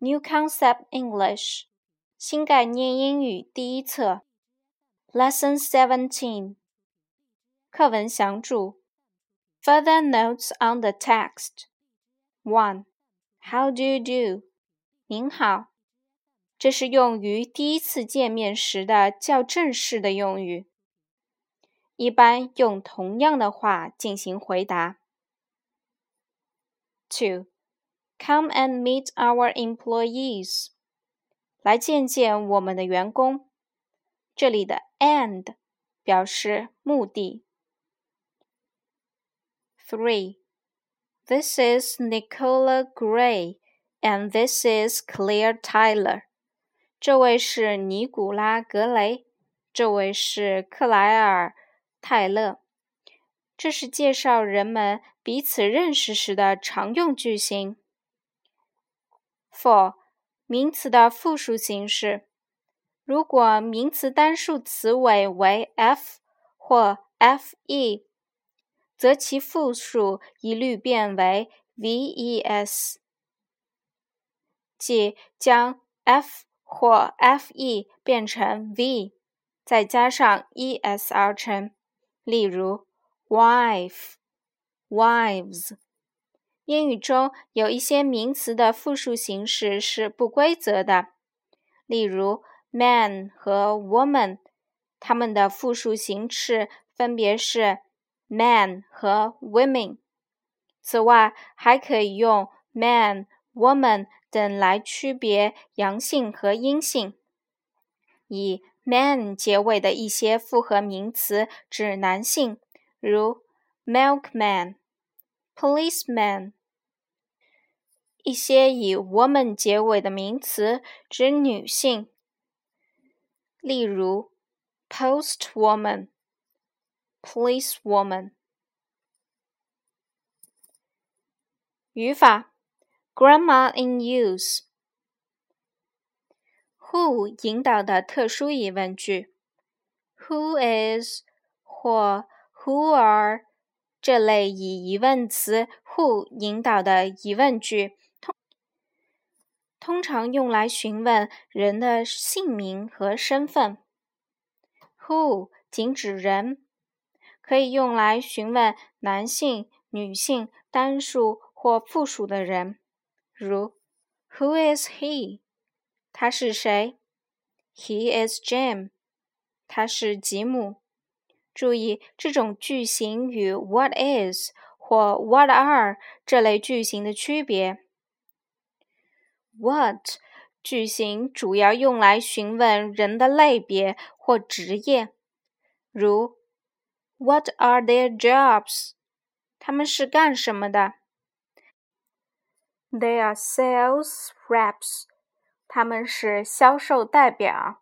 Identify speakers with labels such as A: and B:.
A: New Concept English 新概念英语第一册 Lesson Seventeen 课文详注 Further notes on the text One How do you do? 您好，这是用于第一次见面时的较正式的用语，一般用同样的话进行回答。Two Come and meet our employees. 来见见我们的员工。这里的 and 表示目的。Three. This is Nicola Gray and this is Claire Tyler. 这位是尼古拉·格雷，这位是克莱尔·泰勒。这是介绍人们彼此认识时的常用句型。 For 名词的复数形式，如果名词单数词尾为 f 或 fe，则其复数一律变为 ves，即将 f 或 fe 变成 v，再加上 es 而成。例如，wife，wives。英语中有一些名词的复数形式是不规则的，例如 man 和 woman，它们的复数形式分别是 man 和 women。此外，还可以用 man、woman 等来区别阳性和阴性。以 man 结尾的一些复合名词指男性，如 milkman、policeman。一些以 woman 结尾的名词指女性，例如 postwoman、policewoman。语法：Grammar in use。Who 引导的特殊疑问句：Who is 或 Who are 这类以疑问词 who 引导的疑问句。通通常用来询问人的姓名和身份。Who 仅指人，可以用来询问男性、女性、单数或复数的人。如 Who is he？他是谁？He is Jim。他是吉姆。注意，这种句型与 What is 或 What are 这类句型的区别。What 句型主要用来询问人的类别或职业，如 What are their jobs？他们是干什么的？They are sales reps。他们是销售代表。